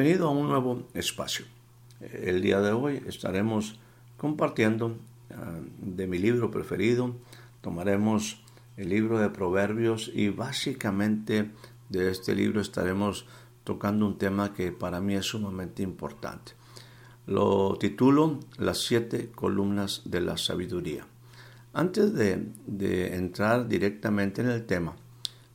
Bienvenido a un nuevo espacio. El día de hoy estaremos compartiendo ah, de mi libro preferido. Tomaremos el libro de Proverbios y básicamente de este libro estaremos tocando un tema que para mí es sumamente importante. Lo titulo Las siete columnas de la sabiduría. Antes de, de entrar directamente en el tema,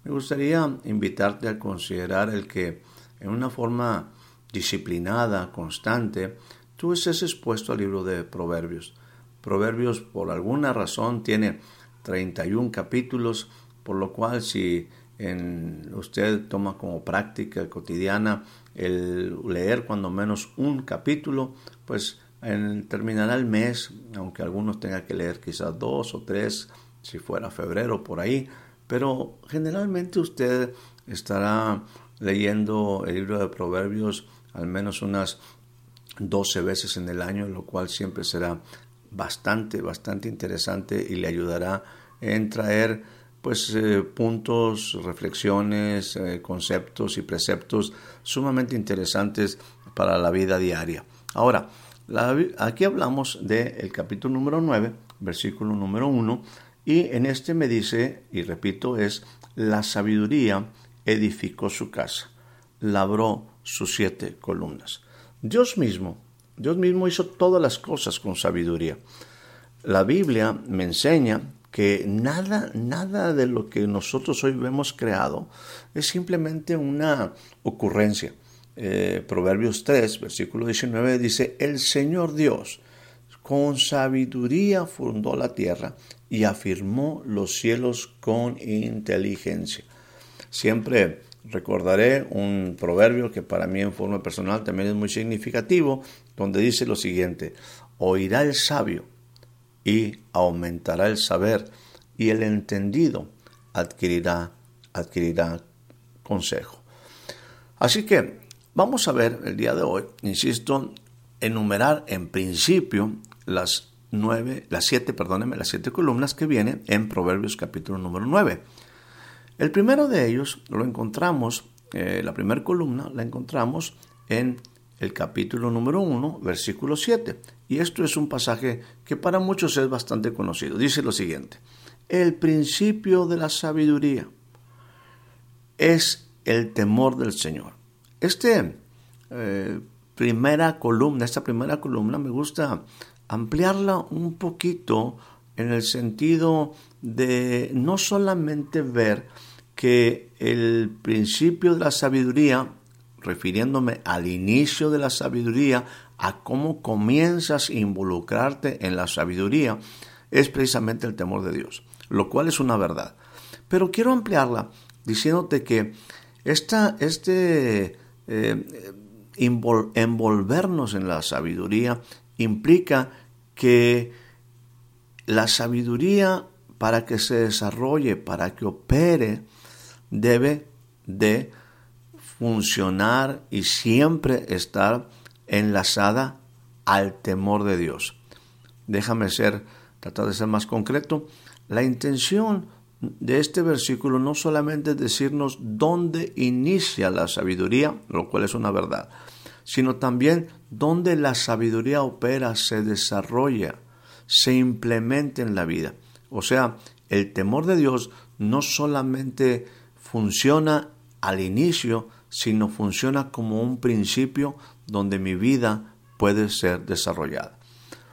me gustaría invitarte a considerar el que en una forma disciplinada, constante, tú estés expuesto al libro de Proverbios. Proverbios por alguna razón tiene 31 capítulos, por lo cual si en, usted toma como práctica cotidiana el leer cuando menos un capítulo, pues en, terminará el mes, aunque algunos tengan que leer quizás dos o tres, si fuera febrero por ahí, pero generalmente usted estará leyendo el libro de Proverbios al menos unas 12 veces en el año, lo cual siempre será bastante, bastante interesante y le ayudará en traer pues eh, puntos, reflexiones, eh, conceptos y preceptos sumamente interesantes para la vida diaria. Ahora, aquí hablamos del capítulo número 9, versículo número 1, y en este me dice, y repito, es la sabiduría edificó su casa, labró sus siete columnas. Dios mismo, Dios mismo hizo todas las cosas con sabiduría. La Biblia me enseña que nada, nada de lo que nosotros hoy vemos creado es simplemente una ocurrencia. Eh, Proverbios 3, versículo 19 dice, el Señor Dios con sabiduría fundó la tierra y afirmó los cielos con inteligencia. Siempre recordaré un proverbio que para mí en forma personal también es muy significativo, donde dice lo siguiente, oirá el sabio y aumentará el saber, y el entendido adquirirá, adquirirá consejo. Así que vamos a ver el día de hoy, insisto, enumerar en principio las nueve, las siete, las siete columnas que vienen en Proverbios capítulo número 9. El primero de ellos lo encontramos, eh, la primera columna la encontramos en el capítulo número 1, versículo 7. Y esto es un pasaje que para muchos es bastante conocido. Dice lo siguiente, el principio de la sabiduría es el temor del Señor. Este eh, primera columna, esta primera columna me gusta ampliarla un poquito en el sentido de no solamente ver que el principio de la sabiduría, refiriéndome al inicio de la sabiduría, a cómo comienzas a involucrarte en la sabiduría, es precisamente el temor de Dios, lo cual es una verdad. Pero quiero ampliarla diciéndote que esta, este eh, envolvernos en la sabiduría implica que la sabiduría para que se desarrolle, para que opere, debe de funcionar y siempre estar enlazada al temor de Dios. Déjame ser, tratar de ser más concreto. La intención de este versículo no solamente es decirnos dónde inicia la sabiduría, lo cual es una verdad, sino también dónde la sabiduría opera, se desarrolla, se implementa en la vida. O sea, el temor de Dios no solamente funciona al inicio, sino funciona como un principio donde mi vida puede ser desarrollada.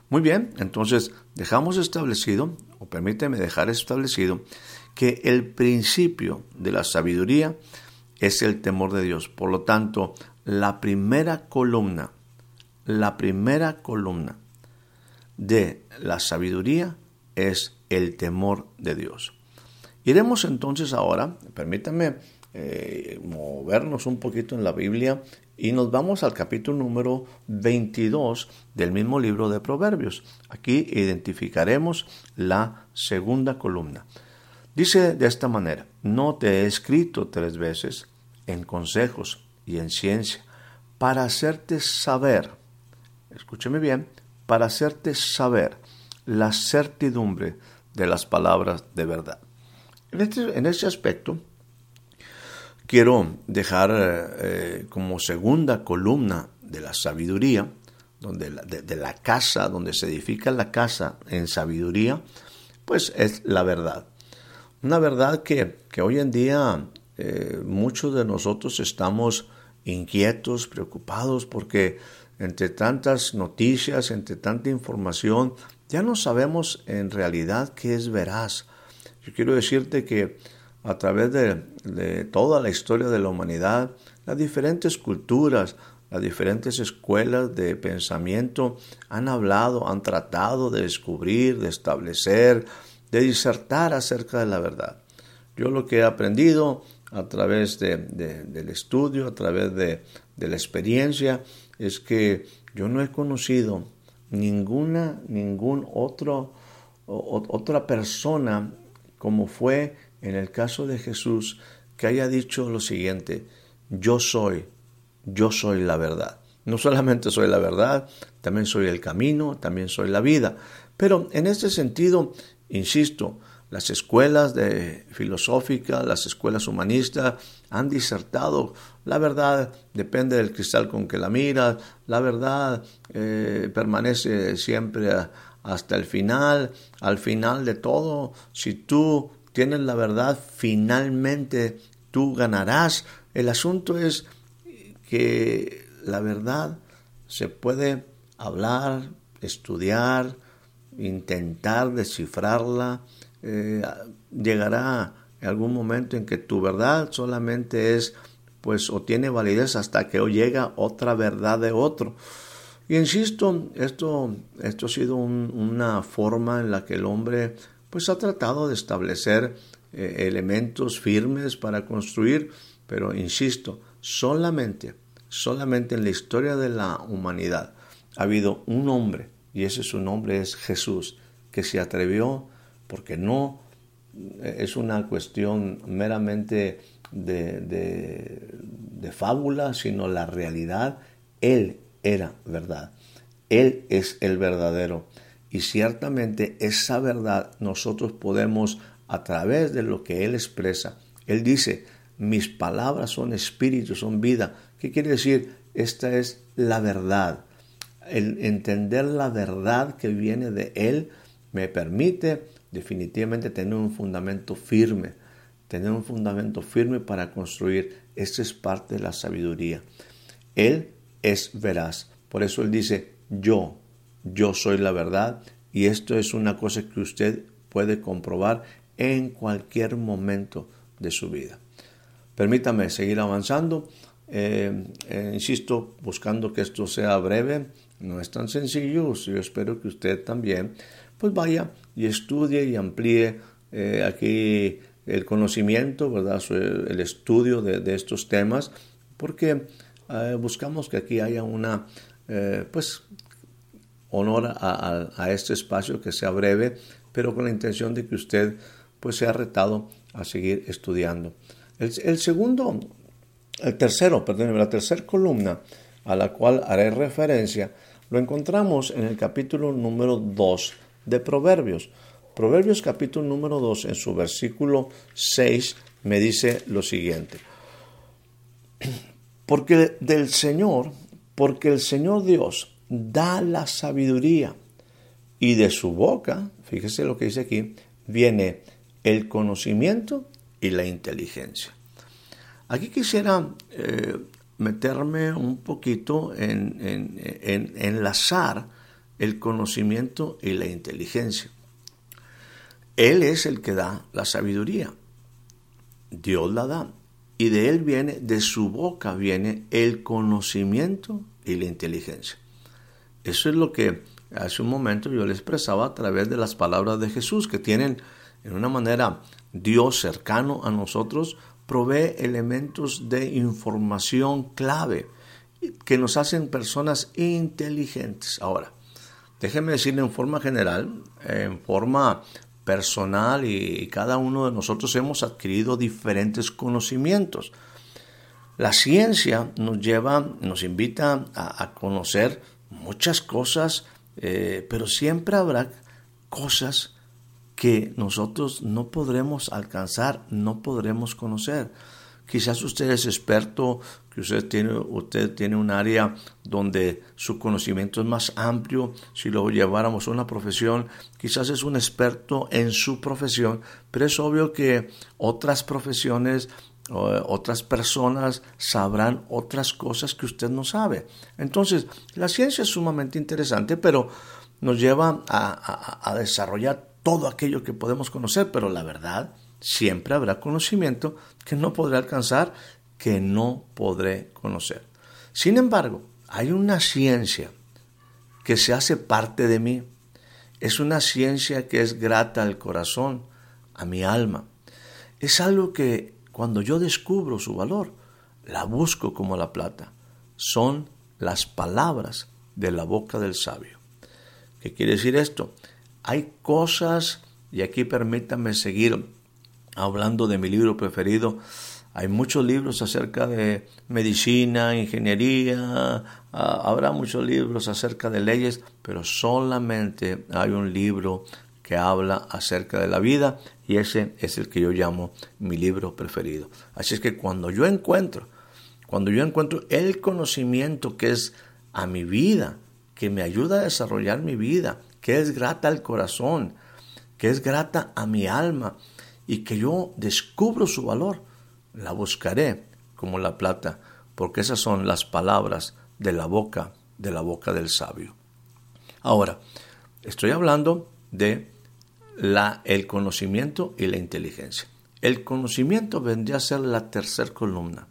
Muy bien, entonces dejamos establecido, o permíteme dejar establecido, que el principio de la sabiduría es el temor de Dios. Por lo tanto, la primera columna, la primera columna de la sabiduría es el temor de Dios. Iremos entonces ahora, permítanme eh, movernos un poquito en la Biblia y nos vamos al capítulo número 22 del mismo libro de Proverbios. Aquí identificaremos la segunda columna. Dice de esta manera, no te he escrito tres veces en consejos y en ciencia para hacerte saber, escúcheme bien, para hacerte saber la certidumbre de las palabras de verdad. En este, en aspecto, quiero dejar eh, como segunda columna de la sabiduría, donde de, la casa, donde se edifica la casa en sabiduría, pues es la verdad. Una verdad que, hoy en día eh, muchos de nosotros estamos inquietos, preocupados, porque entre tantas noticias, entre tanta información, ya no sabemos en realidad qué es veraz. Yo quiero decirte que a través de, toda la historia de la humanidad, las diferentes culturas, las diferentes escuelas de pensamiento han hablado, han tratado de descubrir, de establecer, de disertar acerca de la verdad. Yo lo que he aprendido a través del estudio, a través de, la experiencia, es que yo no he conocido ninguna, ningún otro, otra persona como fue en el caso de Jesús que haya dicho lo siguiente, yo soy, yo soy la verdad. No solamente soy la verdad, también soy el camino, también soy la vida. Pero en este sentido, insisto, las escuelas de filosóficas, las escuelas humanistas han disertado. La verdad depende del cristal con que la miras. La verdad eh, permanece siempre hasta el final. Al final de todo, si tú tienes la verdad, finalmente tú ganarás. El asunto es que la verdad se puede hablar, estudiar, intentar descifrarla eh, llegará algún momento en que tu verdad solamente es, pues, o tiene validez hasta que llega otra verdad de otro. Y insisto, esto, esto ha sido una forma en la que el hombre, pues, ha tratado de establecer eh, elementos firmes para construir, pero insisto, solamente, solamente en la historia de la humanidad ha habido un hombre, y ese su nombre es Jesús, que se atrevió porque no es una cuestión meramente de, fábula, sino la realidad. Él era verdad. Él es el verdadero. Y ciertamente esa verdad nosotros podemos, a través de lo que Él expresa, Él dice, mis palabras son espíritu, son vida. ¿Qué quiere decir? Esta es la verdad. El entender la verdad que viene de Él me permite definitivamente tener un fundamento firme, tener un fundamento firme para construir. Esa es parte de la sabiduría. Él es veraz. Por eso Él dice, yo, yo soy la verdad. Y esto es una cosa que usted puede comprobar en cualquier momento de su vida. Permítame seguir avanzando. Eh, eh, insisto, buscando que esto sea breve. No es tan sencillo. Yo espero que usted también pues vaya y estudie y amplíe eh, aquí el conocimiento, ¿verdad? el estudio de, estos temas, porque eh, buscamos que aquí haya una, eh, pues, honor a, este espacio que sea breve, pero con la intención de que usted, pues, sea retado a seguir estudiando. El, segundo, el tercero, perdón, la tercera columna a la cual haré referencia, lo encontramos en el capítulo número 2 de Proverbios. Proverbios capítulo número 2 en su versículo 6 me dice lo siguiente. Porque del Señor, porque el Señor Dios da la sabiduría y de su boca, fíjese lo que dice aquí, viene el conocimiento y la inteligencia. Aquí quisiera eh, meterme un poquito en, en, en enlazar el conocimiento y la inteligencia. Él es el que da la sabiduría. Dios la da. Y de Él viene, de su boca viene el conocimiento y la inteligencia. Eso es lo que hace un momento yo le expresaba a través de las palabras de Jesús, que tienen en una manera Dios cercano a nosotros, provee elementos de información clave que nos hacen personas inteligentes. Ahora, Déjeme decirle en forma general, en forma personal y cada uno de nosotros hemos adquirido diferentes conocimientos. La ciencia nos lleva, nos invita a, conocer muchas cosas, eh, pero siempre habrá cosas que nosotros no podremos alcanzar, no podremos conocer. Quizás usted es experto, que usted tiene, usted tiene un área donde su conocimiento es más amplio. Si lo lleváramos a una profesión, quizás es un experto en su profesión, pero es obvio que otras profesiones otras personas sabrán otras cosas que usted no sabe. Entonces, la ciencia es sumamente interesante, pero nos lleva a, desarrollar todo aquello que podemos conocer, pero la verdad, siempre habrá conocimiento que no podré alcanzar, que no podré conocer. Sin embargo, hay una ciencia que se hace parte de mí. Es una ciencia que es grata al corazón, a mi alma. Es algo que cuando yo descubro su valor, la busco como la plata. Son las palabras de la boca del sabio. ¿Qué quiere decir esto? Hay cosas, y aquí permítanme seguir hablando de mi libro preferido, hay muchos libros acerca de medicina, ingeniería, ah, habrá muchos libros acerca de leyes, pero solamente hay un libro que habla acerca de la vida y ese es el que yo llamo mi libro preferido. Así es que cuando yo encuentro, cuando yo encuentro el conocimiento que es a mi vida, que me ayuda a desarrollar mi vida, que es grata al corazón, que es grata a mi alma y que yo descubro su valor, la buscaré como la plata, porque esas son las palabras de la boca, de la boca del sabio. Ahora, estoy hablando de la, el conocimiento y la inteligencia. El conocimiento vendría a ser la tercera columna,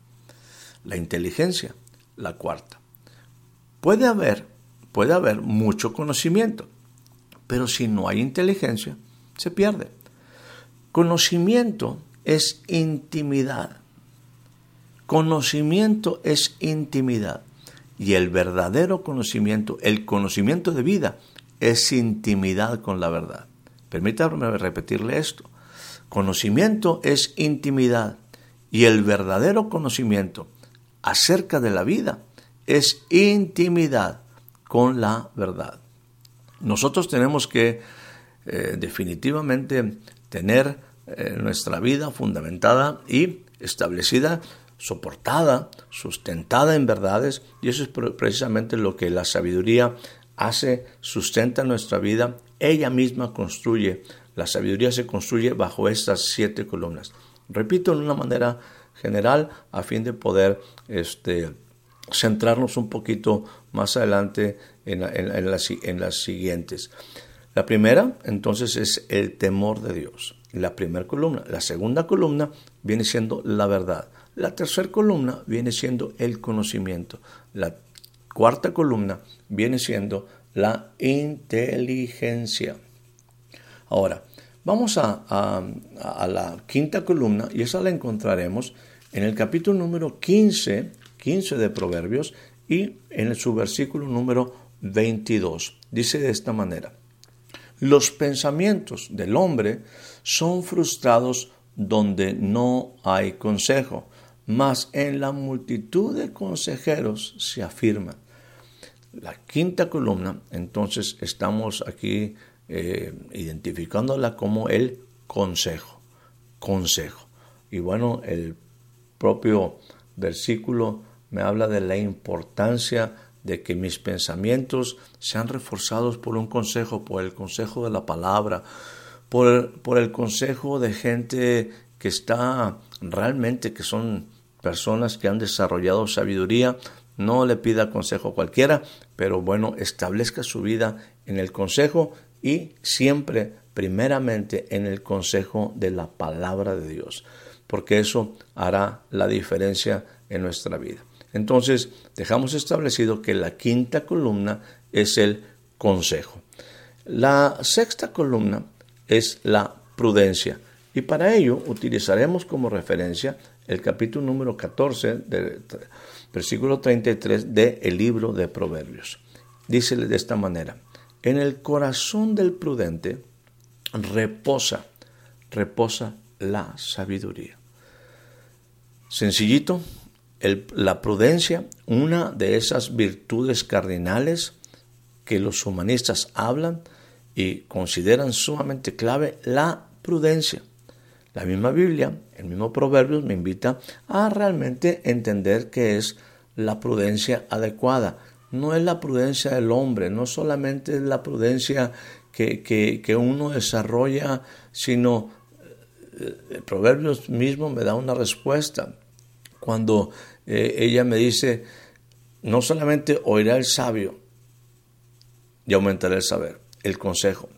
la inteligencia la cuarta. Puede haber, puede haber mucho conocimiento, pero si no hay inteligencia, se pierde. Conocimiento es intimidad. Conocimiento es intimidad. Y el verdadero conocimiento, el conocimiento de vida, es intimidad con la verdad. Permítame repetirle esto. Conocimiento es intimidad y el verdadero conocimiento acerca de la vida es intimidad con la verdad. Nosotros tenemos que eh, definitivamente tener eh, nuestra vida fundamentada y establecida, soportada, sustentada en verdades, y eso es precisamente lo que la sabiduría hace, sustenta nuestra vida ella misma construye, la sabiduría se construye bajo estas siete columnas. Repito en una manera general a fin de poder este, centrarnos un poquito más adelante en, en las siguientes. La primera, entonces, es el temor de Dios. La primera columna. La segunda columna viene siendo la verdad. La tercera columna viene siendo el conocimiento. La cuarta columna viene siendo la inteligencia. Ahora, vamos a, a, la quinta columna y esa la encontraremos en el capítulo número 15, 15 de Proverbios y en su versículo número 22. Dice de esta manera, los pensamientos del hombre son frustrados donde no hay consejo, mas en la multitud de consejeros se afirman la quinta columna, entonces estamos aquí eh, identificándola como el consejo. Consejo. Y bueno, el propio versículo me habla de la importancia de que mis pensamientos sean reforzados por un consejo, por el consejo de la palabra, por, el consejo de gente que está realmente, que son personas que han desarrollado sabiduría, no le pida consejo cualquiera, pero bueno, establezca su vida en el consejo y siempre, primeramente, en el consejo de la palabra de Dios, porque eso hará la diferencia en nuestra vida. Entonces, dejamos establecido que la quinta columna es el consejo. La sexta columna es la prudencia. Y para ello utilizaremos como referencia el capítulo número 14 de versículo 33 del el libro de Proverbios. Dice de esta manera, en el corazón del prudente reposa, reposa la sabiduría. Sencillito, la prudencia, una de esas virtudes cardinales que los humanistas hablan y consideran sumamente clave, la prudencia. La misma Biblia, el mismo Proverbios me invita a realmente entender qué es la prudencia adecuada. No es la prudencia del hombre, no solamente es la prudencia que, que, uno desarrolla, sino eh, el Proverbios mismo me da una respuesta. Cuando eh, ella me dice, no solamente oirá el sabio y aumentará el saber, el consejo,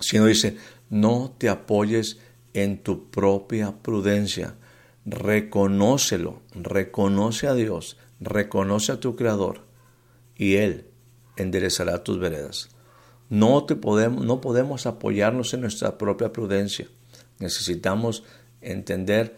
sino dice, no te apoyes en tu propia prudencia, reconócelo, reconoce a Dios, reconoce a tu Creador y Él enderezará tus veredas. No, te podemos, no podemos apoyarnos en nuestra propia prudencia. Necesitamos entender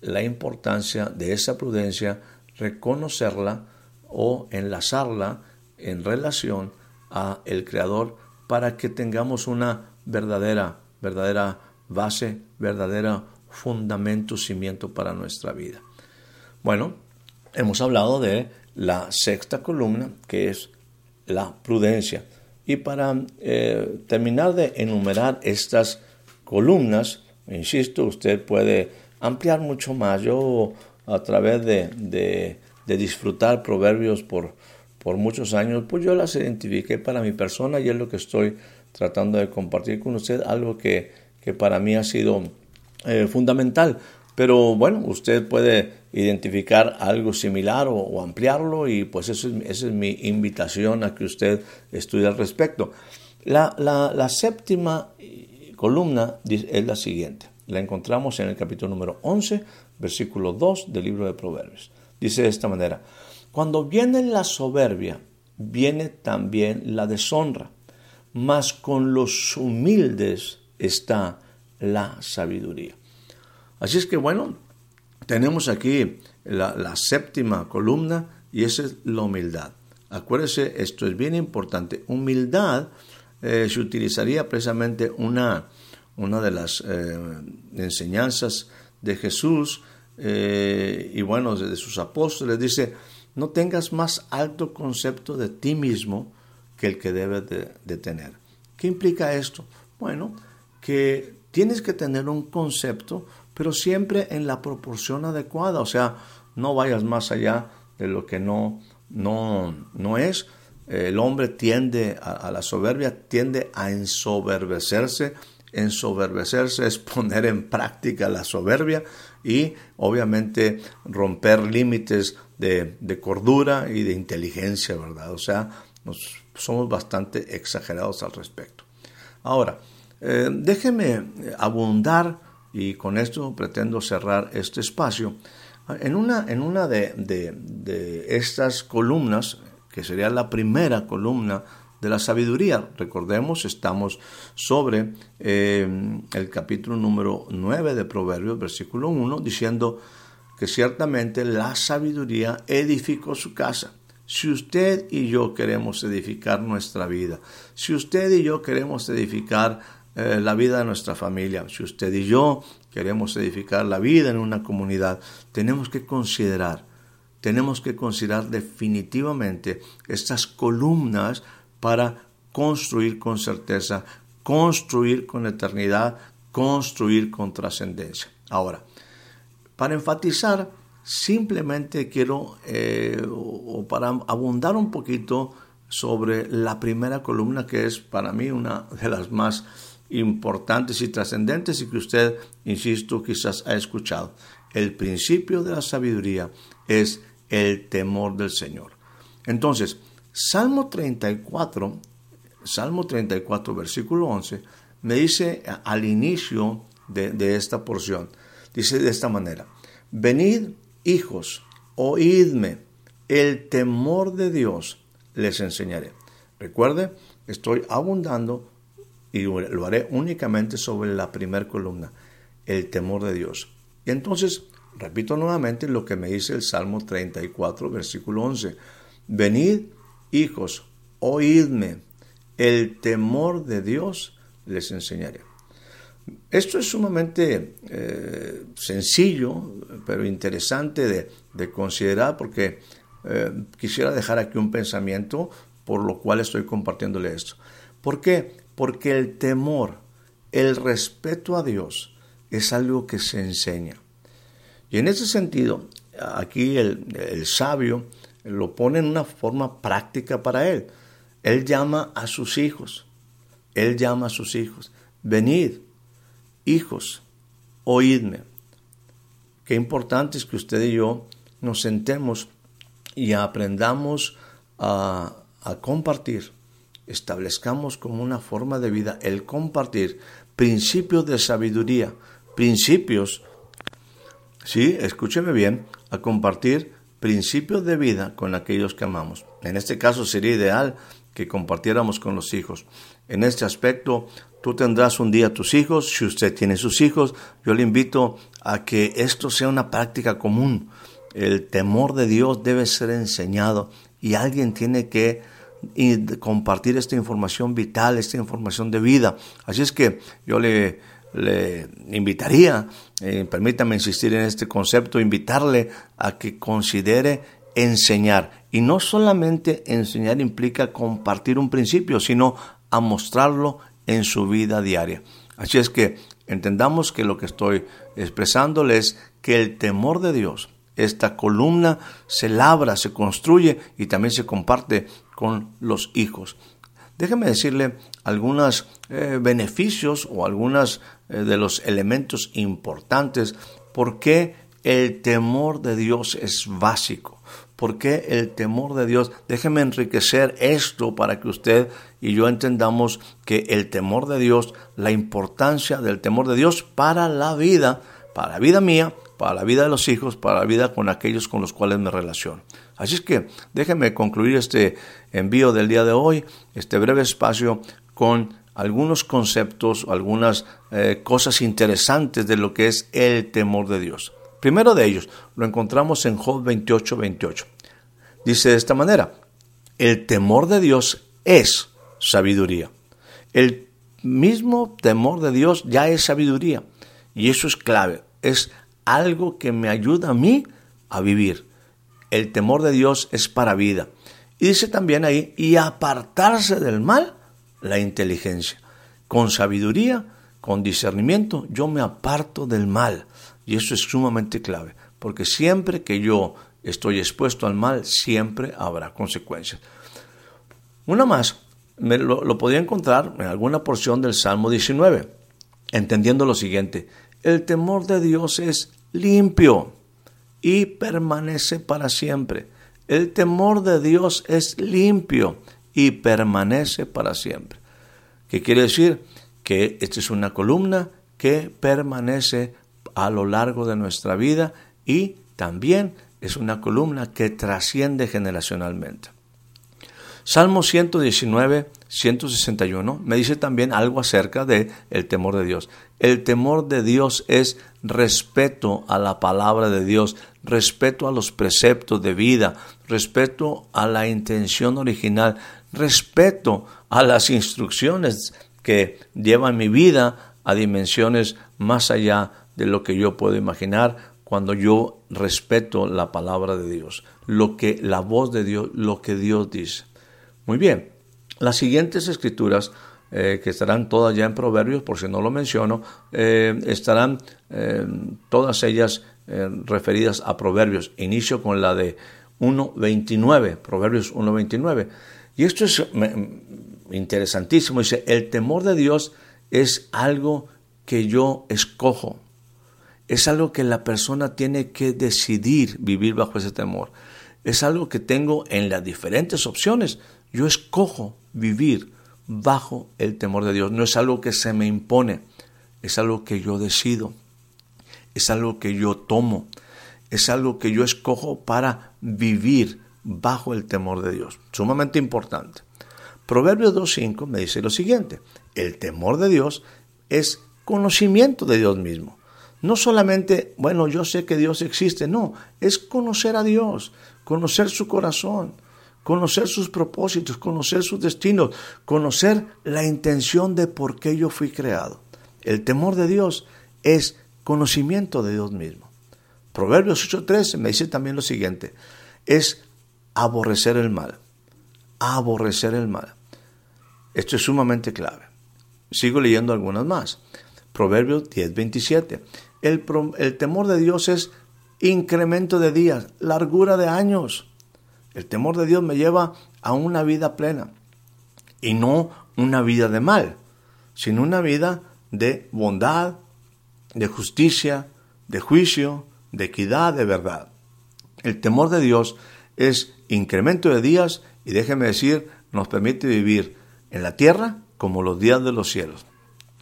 la importancia de esa prudencia, reconocerla o enlazarla en relación a el Creador para que tengamos una verdadera, verdadera base, verdadera fundamento, cimiento para nuestra vida. Bueno, hemos hablado de la sexta columna, que es la prudencia. Y para eh, terminar de enumerar estas columnas, insisto, usted puede ampliar mucho más. Yo a través de, disfrutar proverbios por, por muchos años, pues yo las identifiqué para mi persona y es lo que estoy tratando de compartir con usted, algo que, que para mí ha sido eh, fundamental. Pero bueno, usted puede identificar algo similar o, ampliarlo y pues eso esa es mi invitación a que usted estudie al respecto. La, la, séptima columna es la siguiente. La encontramos en el capítulo número 11, versículo 2 del libro de Proverbios. Dice de esta manera, cuando viene la soberbia, viene también la deshonra, mas con los humildes está la sabiduría. Así es que bueno, tenemos aquí la, séptima columna y esa es la humildad. Acuérdese, esto es bien importante. Humildad eh, se utilizaría precisamente una, una de las eh, enseñanzas de Jesús eh, y bueno, de, sus apóstoles. Dice, no tengas más alto concepto de ti mismo que el que debes de tener. ¿Qué implica esto? Bueno, que tienes que tener un concepto, pero siempre en la proporción adecuada, o sea, no vayas más allá de lo que no, no, no es. El hombre tiende a, la soberbia, tiende a ensoberbecerse. Ensoberbecerse es poner en práctica la soberbia y obviamente romper límites de, de cordura y de inteligencia, ¿verdad? O sea, nos, somos bastante exagerados al respecto. Ahora, eh, déjeme abundar, y con esto pretendo cerrar este espacio, en una, en una de, estas columnas, que sería la primera columna de la sabiduría. Recordemos, estamos sobre eh, el capítulo número 9 de Proverbios, versículo 1, diciendo que ciertamente la sabiduría edificó su casa. Si usted y yo queremos edificar nuestra vida, si usted y yo queremos edificar eh, la vida de nuestra familia, si usted y yo queremos edificar la vida en una comunidad, tenemos que considerar, tenemos que considerar definitivamente estas columnas para construir con certeza, construir con eternidad, construir con trascendencia. Ahora, para enfatizar, simplemente quiero, eh, o para abundar un poquito sobre la primera columna, que es para mí una de las más importantes y trascendentes y que usted, insisto, quizás ha escuchado. El principio de la sabiduría es el temor del Señor. Entonces, Salmo 34, Salmo 34, versículo 11, me dice al inicio de, de esta porción, dice de esta manera, venid hijos, oídme, el temor de Dios les enseñaré. Recuerde, estoy abundando y lo haré únicamente sobre la primera columna, el temor de Dios. Y entonces, repito nuevamente lo que me dice el Salmo 34, versículo 11. Venid, hijos, oídme, el temor de Dios les enseñaré. Esto es sumamente eh, sencillo, pero interesante de, considerar porque eh, quisiera dejar aquí un pensamiento por lo cual estoy compartiéndole esto. ¿Por qué? porque el temor, el respeto a Dios es algo que se enseña. Y en ese sentido, aquí el, el sabio lo pone en una forma práctica para él. Él llama a sus hijos, él llama a sus hijos, venid, hijos, oídme. Qué importante es que usted y yo nos sentemos y aprendamos a, compartir, establezcamos como una forma de vida el compartir principios de sabiduría, principios, sí, escúcheme bien, a compartir principios de vida con aquellos que amamos. En este caso sería ideal que compartiéramos con los hijos. En este aspecto, tú tendrás un día tus hijos, si usted tiene sus hijos, yo le invito a que esto sea una práctica común. El temor de Dios debe ser enseñado y alguien tiene que compartir esta información vital, esta información de vida. Así es que yo le, le invitaría, eh, permítame insistir en este concepto, invitarle a que considere enseñar. Y no solamente enseñar implica compartir un principio, sino a mostrarlo en su vida diaria. Así es que entendamos que lo que estoy expresándole es que el temor de Dios, esta columna se labra, se construye y también se comparte con los hijos. Déjeme decirle algunos eh, beneficios o algunos eh, de los elementos importantes por qué el temor de Dios es básico. ¿Por qué el temor de Dios? Déjeme enriquecer esto para que usted y yo entendamos que el temor de Dios, la importancia del temor de Dios para la vida, para la vida mía, para la vida de los hijos, para la vida con aquellos con los cuales me relaciono. Así es que déjeme concluir este envío del día de hoy, este breve espacio, con algunos conceptos, algunas eh, cosas interesantes de lo que es el temor de Dios. Primero de ellos lo encontramos en Job 28, 28. Dice de esta manera, el temor de Dios es sabiduría. El mismo temor de Dios ya es sabiduría. Y eso es clave. Es algo que me ayuda a mí a vivir. El temor de Dios es para vida. Y dice también ahí, y apartarse del mal, la inteligencia. Con sabiduría, con discernimiento, yo me aparto del mal. Y eso es sumamente clave, porque siempre que yo estoy expuesto al mal, siempre habrá consecuencias. Una más, lo, lo podía encontrar en alguna porción del Salmo 19, entendiendo lo siguiente, el temor de Dios es limpio y permanece para siempre. El temor de Dios es limpio y permanece para siempre. ¿Qué quiere decir? Que esta es una columna que permanece a lo largo de nuestra vida y también es una columna que trasciende generacionalmente. Salmo 119, 161 me dice también algo acerca de el temor de Dios. El temor de Dios es respeto a la palabra de Dios, respeto a los preceptos de vida, respeto a la intención original, respeto a las instrucciones que llevan mi vida a dimensiones más allá de lo que yo puedo imaginar cuando yo respeto la palabra de Dios, lo que la voz de Dios, lo que Dios dice. Muy bien, las siguientes escrituras eh, que estarán todas ya en Proverbios, por si no lo menciono, eh, estarán eh, todas ellas referidas a Proverbios. Inicio con la de 1.29, Proverbios 1.29. Y esto es interesantísimo. Dice, el temor de Dios es algo que yo escojo es algo que la persona tiene que decidir vivir bajo ese temor. Es algo que tengo en las diferentes opciones. Yo escojo vivir bajo el temor de Dios. No es algo que se me impone, es algo que yo decido, es algo que yo tomo, es algo que yo escojo para vivir bajo el temor de Dios. Sumamente importante. Proverbios 2.5 me dice lo siguiente, el temor de Dios es conocimiento de Dios mismo. No solamente, bueno, yo sé que Dios existe, no, es conocer a Dios, conocer su corazón, conocer sus propósitos, conocer sus destinos, conocer la intención de por qué yo fui creado. El temor de Dios es conocimiento de Dios mismo. Proverbios 8:13 me dice también lo siguiente, es aborrecer el mal, aborrecer el mal. Esto es sumamente clave. Sigo leyendo algunas más. Proverbios 10:27. El, el temor de Dios es incremento de días, largura de años. El temor de Dios me lleva a una vida plena y no una vida de mal, sino una vida de bondad, de justicia, de juicio, de equidad, de verdad. El temor de Dios es incremento de días y déjeme decir, nos permite vivir en la tierra como los días de los cielos.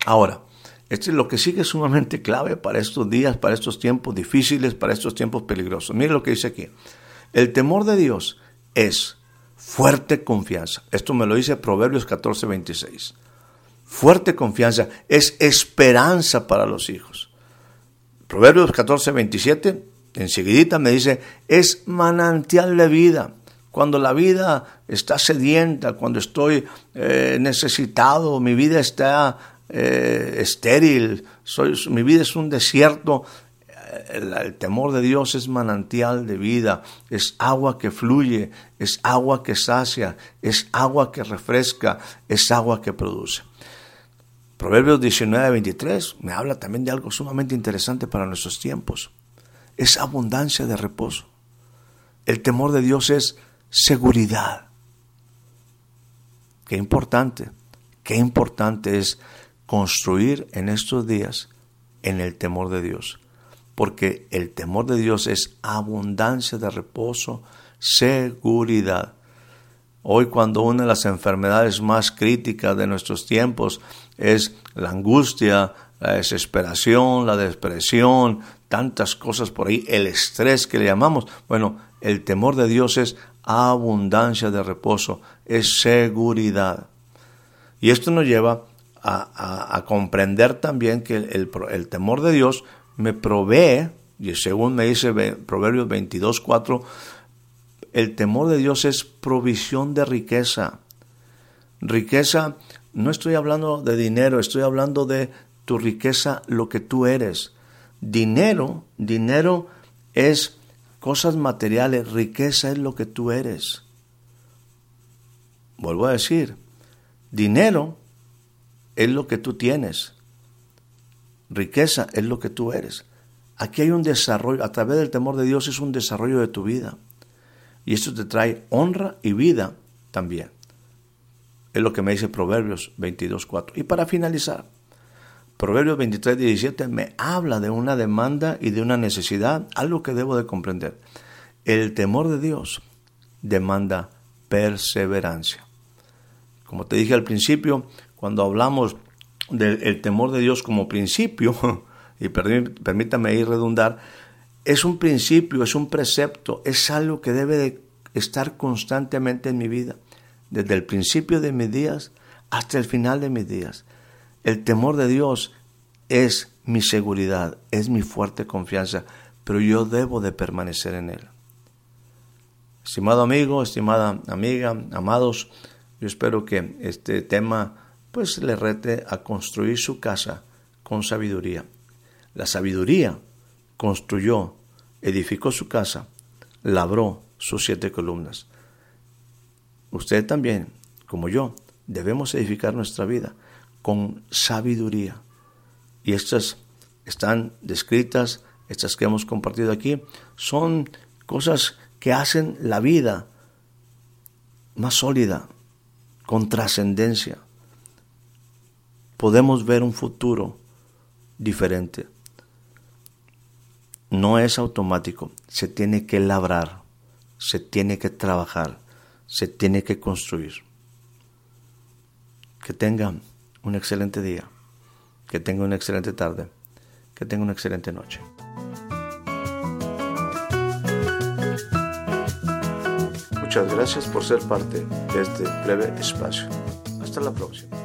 Ahora, esto es lo que sigue sumamente clave para estos días, para estos tiempos difíciles, para estos tiempos peligrosos. Mire lo que dice aquí. El temor de Dios es fuerte confianza. Esto me lo dice Proverbios 14, 26. Fuerte confianza es esperanza para los hijos. Proverbios 14, 27, enseguidita me dice, es manantial de vida. Cuando la vida está sedienta, cuando estoy eh, necesitado, mi vida está eh, estéril, soy, mi vida es un desierto. El, temor de Dios es manantial de vida, es agua que fluye, es agua que sacia, es agua que refresca, es agua que produce. Proverbios 19, 23 me habla también de algo sumamente interesante para nuestros tiempos. Es abundancia de reposo. El temor de Dios es seguridad. Qué importante, qué importante es construir en estos días en el temor de Dios. Porque el temor de Dios es abundancia de reposo, seguridad. Hoy cuando una de las enfermedades más críticas de nuestros tiempos es la angustia, la desesperación, la depresión, tantas cosas por ahí, el estrés que le llamamos. Bueno, el temor de Dios es abundancia de reposo, es seguridad. Y esto nos lleva a, comprender también que el, temor de Dios me provee, y según me dice Proverbios 22, 4, el temor de Dios es provisión de riqueza. Riqueza, no estoy hablando de dinero, estoy hablando de tu riqueza, lo que tú eres. Dinero, dinero es cosas materiales, riqueza es lo que tú eres. Vuelvo a decir, dinero es lo que tú tienes. Riqueza es lo que tú eres. Aquí hay un desarrollo, a través del temor de Dios es un desarrollo de tu vida. Y esto te trae honra y vida también. Es lo que me dice Proverbios 22.4. Y para finalizar, Proverbios 23.17 me habla de una demanda y de una necesidad, algo que debo de comprender. El temor de Dios demanda perseverancia. Como te dije al principio, cuando hablamos del temor de Dios como principio, y permítame ir redundar, es un principio, es un precepto, es algo que debe de estar constantemente en mi vida, desde el principio de mis días hasta el final de mis días. El temor de Dios es mi seguridad, es mi fuerte confianza, pero yo debo de permanecer en Él. Estimado amigo, estimada amiga, amados, yo espero que este tema pues le rete a construir su casa con sabiduría. La sabiduría construyó, edificó su casa, labró sus siete columnas. Usted también, como yo, debemos edificar nuestra vida con sabiduría. Y estas están descritas, estas que hemos compartido aquí, son cosas que hacen la vida más sólida, con trascendencia podemos ver un futuro diferente. No es automático, se tiene que labrar, se tiene que trabajar, se tiene que construir. Que tenga un excelente día, que tenga una excelente tarde, que tenga una excelente noche. Muchas gracias por ser parte de este breve espacio. Hasta la próxima.